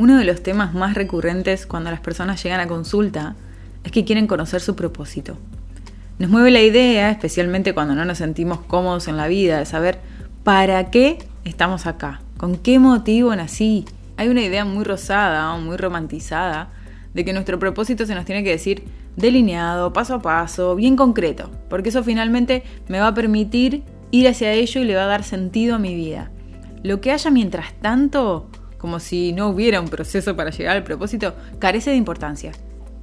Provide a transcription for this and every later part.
Uno de los temas más recurrentes cuando las personas llegan a consulta es que quieren conocer su propósito. Nos mueve la idea, especialmente cuando no nos sentimos cómodos en la vida, de saber para qué estamos acá, con qué motivo nací. Hay una idea muy rosada o muy romantizada de que nuestro propósito se nos tiene que decir delineado, paso a paso, bien concreto, porque eso finalmente me va a permitir ir hacia ello y le va a dar sentido a mi vida. Lo que haya mientras tanto, como si no hubiera un proceso para llegar al propósito, carece de importancia.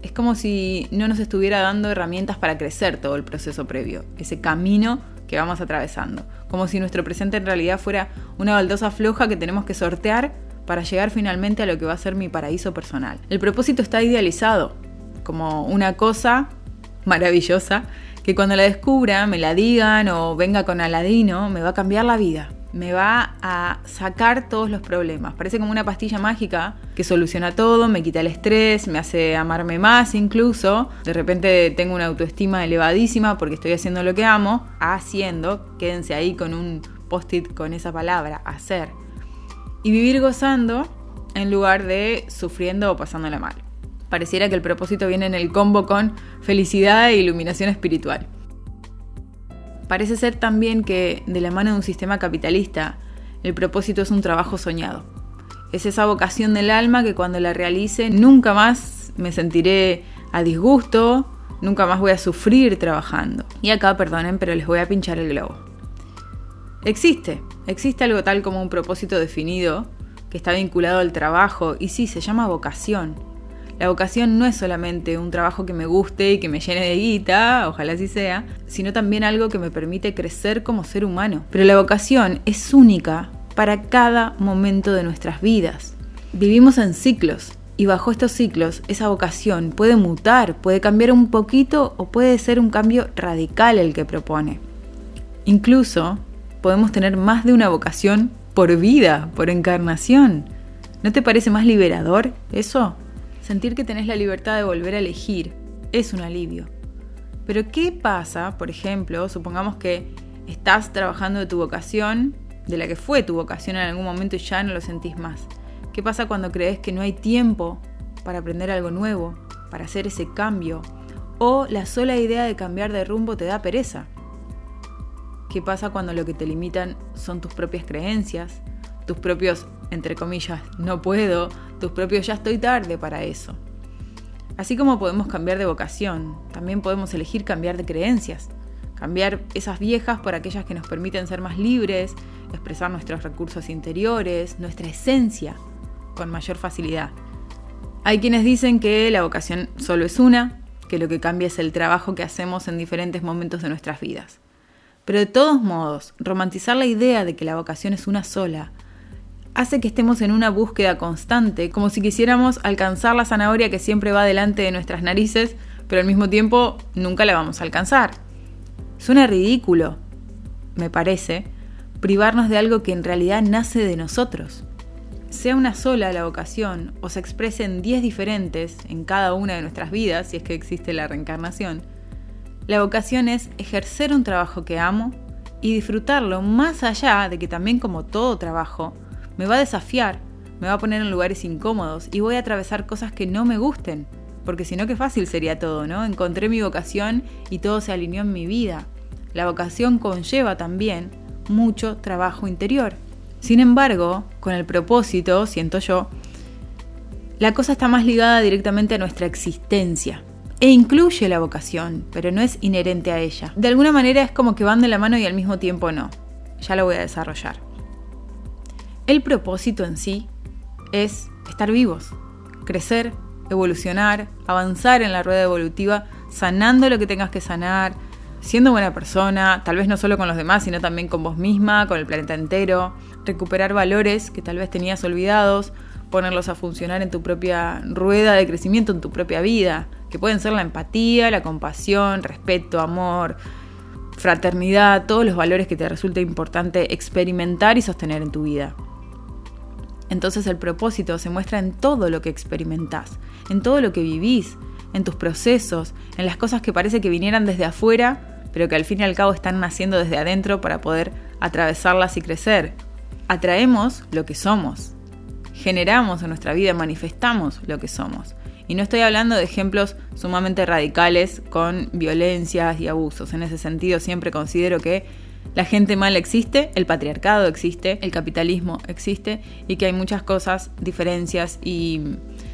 Es como si no nos estuviera dando herramientas para crecer todo el proceso previo, ese camino que vamos atravesando. Como si nuestro presente en realidad fuera una baldosa floja que tenemos que sortear para llegar finalmente a lo que va a ser mi paraíso personal. El propósito está idealizado como una cosa maravillosa que cuando la descubra, me la digan o venga con Aladino, me va a cambiar la vida me va a sacar todos los problemas. Parece como una pastilla mágica que soluciona todo, me quita el estrés, me hace amarme más incluso. De repente tengo una autoestima elevadísima porque estoy haciendo lo que amo, haciendo, quédense ahí con un post-it con esa palabra, hacer. Y vivir gozando en lugar de sufriendo o pasándola mal. Pareciera que el propósito viene en el combo con felicidad e iluminación espiritual. Parece ser también que, de la mano de un sistema capitalista, el propósito es un trabajo soñado. Es esa vocación del alma que cuando la realice nunca más me sentiré a disgusto, nunca más voy a sufrir trabajando. Y acá, perdonen, pero les voy a pinchar el globo. Existe, existe algo tal como un propósito definido que está vinculado al trabajo y sí, se llama vocación. La vocación no es solamente un trabajo que me guste y que me llene de guita, ojalá así sea, sino también algo que me permite crecer como ser humano. Pero la vocación es única para cada momento de nuestras vidas. Vivimos en ciclos y bajo estos ciclos esa vocación puede mutar, puede cambiar un poquito o puede ser un cambio radical el que propone. Incluso podemos tener más de una vocación por vida, por encarnación. ¿No te parece más liberador eso? Sentir que tenés la libertad de volver a elegir es un alivio. Pero ¿qué pasa, por ejemplo, supongamos que estás trabajando de tu vocación, de la que fue tu vocación en algún momento y ya no lo sentís más? ¿Qué pasa cuando crees que no hay tiempo para aprender algo nuevo, para hacer ese cambio? ¿O la sola idea de cambiar de rumbo te da pereza? ¿Qué pasa cuando lo que te limitan son tus propias creencias, tus propios, entre comillas, no puedo, tus propios ya estoy tarde para eso. Así como podemos cambiar de vocación, también podemos elegir cambiar de creencias, cambiar esas viejas por aquellas que nos permiten ser más libres, expresar nuestros recursos interiores, nuestra esencia con mayor facilidad. Hay quienes dicen que la vocación solo es una, que lo que cambia es el trabajo que hacemos en diferentes momentos de nuestras vidas. Pero de todos modos, romantizar la idea de que la vocación es una sola hace que estemos en una búsqueda constante, como si quisiéramos alcanzar la zanahoria que siempre va delante de nuestras narices, pero al mismo tiempo nunca la vamos a alcanzar. Suena ridículo, me parece, privarnos de algo que en realidad nace de nosotros. Sea una sola la vocación o se expresen 10 diferentes en cada una de nuestras vidas, si es que existe la reencarnación, la vocación es ejercer un trabajo que amo y disfrutarlo más allá de que también como todo trabajo, me va a desafiar, me va a poner en lugares incómodos y voy a atravesar cosas que no me gusten. Porque si no, qué fácil sería todo, ¿no? Encontré mi vocación y todo se alineó en mi vida. La vocación conlleva también mucho trabajo interior. Sin embargo, con el propósito, siento yo, la cosa está más ligada directamente a nuestra existencia. E incluye la vocación, pero no es inherente a ella. De alguna manera es como que van de la mano y al mismo tiempo no. Ya lo voy a desarrollar. El propósito en sí es estar vivos, crecer, evolucionar, avanzar en la rueda evolutiva, sanando lo que tengas que sanar, siendo buena persona, tal vez no solo con los demás, sino también con vos misma, con el planeta entero, recuperar valores que tal vez tenías olvidados, ponerlos a funcionar en tu propia rueda de crecimiento, en tu propia vida, que pueden ser la empatía, la compasión, respeto, amor, fraternidad, todos los valores que te resulta importante experimentar y sostener en tu vida. Entonces el propósito se muestra en todo lo que experimentás, en todo lo que vivís, en tus procesos, en las cosas que parece que vinieran desde afuera, pero que al fin y al cabo están naciendo desde adentro para poder atravesarlas y crecer. Atraemos lo que somos. generamos en nuestra vida, manifestamos lo que somos. Y no estoy hablando de ejemplos sumamente radicales con violencias y abusos. En ese sentido siempre considero que la gente mala existe, el patriarcado existe, el capitalismo existe y que hay muchas cosas, diferencias y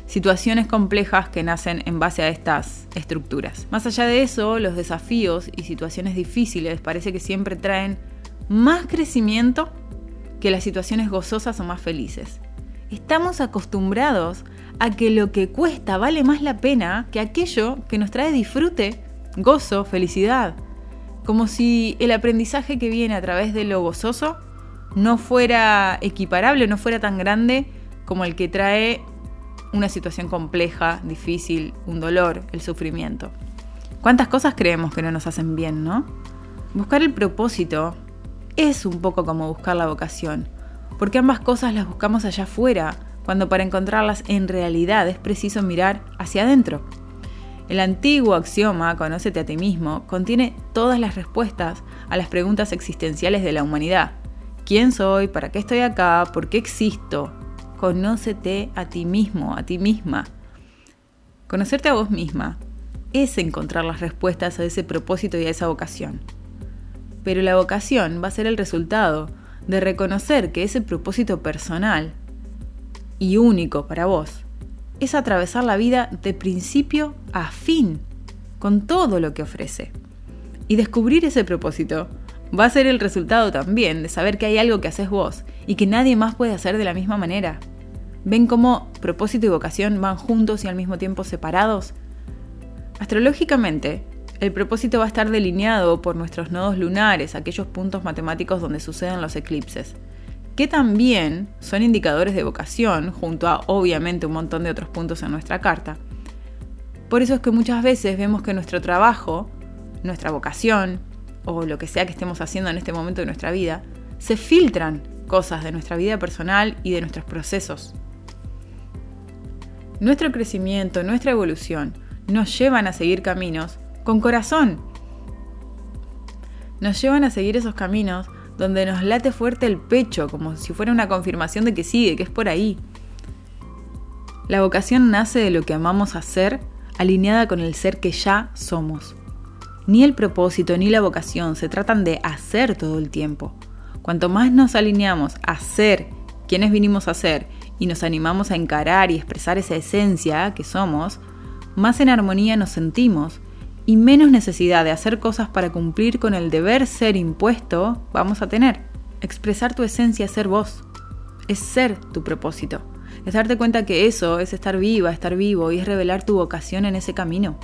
situaciones complejas que nacen en base a estas estructuras. Más allá de eso, los desafíos y situaciones difíciles parece que siempre traen más crecimiento que las situaciones gozosas o más felices. Estamos acostumbrados a que lo que cuesta vale más la pena que aquello que nos trae disfrute, gozo, felicidad. Como si el aprendizaje que viene a través de lo gozoso no fuera equiparable, no fuera tan grande como el que trae una situación compleja, difícil, un dolor, el sufrimiento. ¿Cuántas cosas creemos que no nos hacen bien, no? Buscar el propósito es un poco como buscar la vocación, porque ambas cosas las buscamos allá afuera, cuando para encontrarlas en realidad es preciso mirar hacia adentro. El antiguo axioma, conócete a ti mismo, contiene todas las respuestas a las preguntas existenciales de la humanidad. ¿Quién soy? ¿Para qué estoy acá? ¿Por qué existo? Conócete a ti mismo, a ti misma. Conocerte a vos misma es encontrar las respuestas a ese propósito y a esa vocación. Pero la vocación va a ser el resultado de reconocer que ese propósito personal y único para vos es atravesar la vida de principio a fin, con todo lo que ofrece. Y descubrir ese propósito va a ser el resultado también de saber que hay algo que haces vos y que nadie más puede hacer de la misma manera. ¿Ven cómo propósito y vocación van juntos y al mismo tiempo separados? Astrológicamente, el propósito va a estar delineado por nuestros nodos lunares, aquellos puntos matemáticos donde suceden los eclipses que también son indicadores de vocación, junto a obviamente un montón de otros puntos en nuestra carta. Por eso es que muchas veces vemos que nuestro trabajo, nuestra vocación, o lo que sea que estemos haciendo en este momento de nuestra vida, se filtran cosas de nuestra vida personal y de nuestros procesos. Nuestro crecimiento, nuestra evolución, nos llevan a seguir caminos con corazón. Nos llevan a seguir esos caminos donde nos late fuerte el pecho, como si fuera una confirmación de que sigue, que es por ahí. La vocación nace de lo que amamos hacer, alineada con el ser que ya somos. Ni el propósito ni la vocación se tratan de hacer todo el tiempo. Cuanto más nos alineamos a ser quienes vinimos a ser y nos animamos a encarar y expresar esa esencia que somos, más en armonía nos sentimos y menos necesidad de hacer cosas para cumplir con el deber ser impuesto vamos a tener. Expresar tu esencia es ser vos, es ser tu propósito, es darte cuenta que eso es estar viva, estar vivo y es revelar tu vocación en ese camino.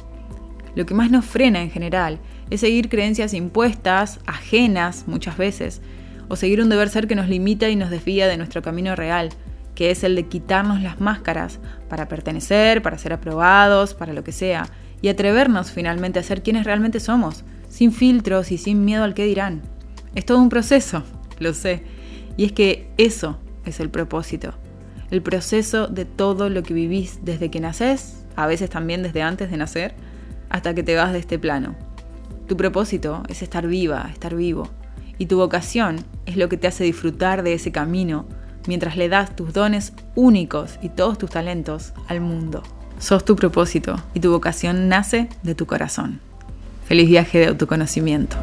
Lo que más nos frena en general es seguir creencias impuestas, ajenas muchas veces, o seguir un deber ser que nos limita y nos desvía de nuestro camino real, que es el de quitarnos las máscaras para pertenecer, para ser aprobados, para lo que sea, y atrevernos finalmente a ser quienes realmente somos, sin filtros y sin miedo al que dirán. Es todo un proceso, lo sé, y es que eso es el propósito, el proceso de todo lo que vivís desde que nacés, a veces también desde antes de nacer, hasta que te vas de este plano. Tu propósito es estar viva, estar vivo, y tu vocación es lo que te hace disfrutar de ese camino mientras le das tus dones únicos y todos tus talentos al mundo. Sos tu propósito y tu vocación nace de tu corazón. Feliz viaje de autoconocimiento.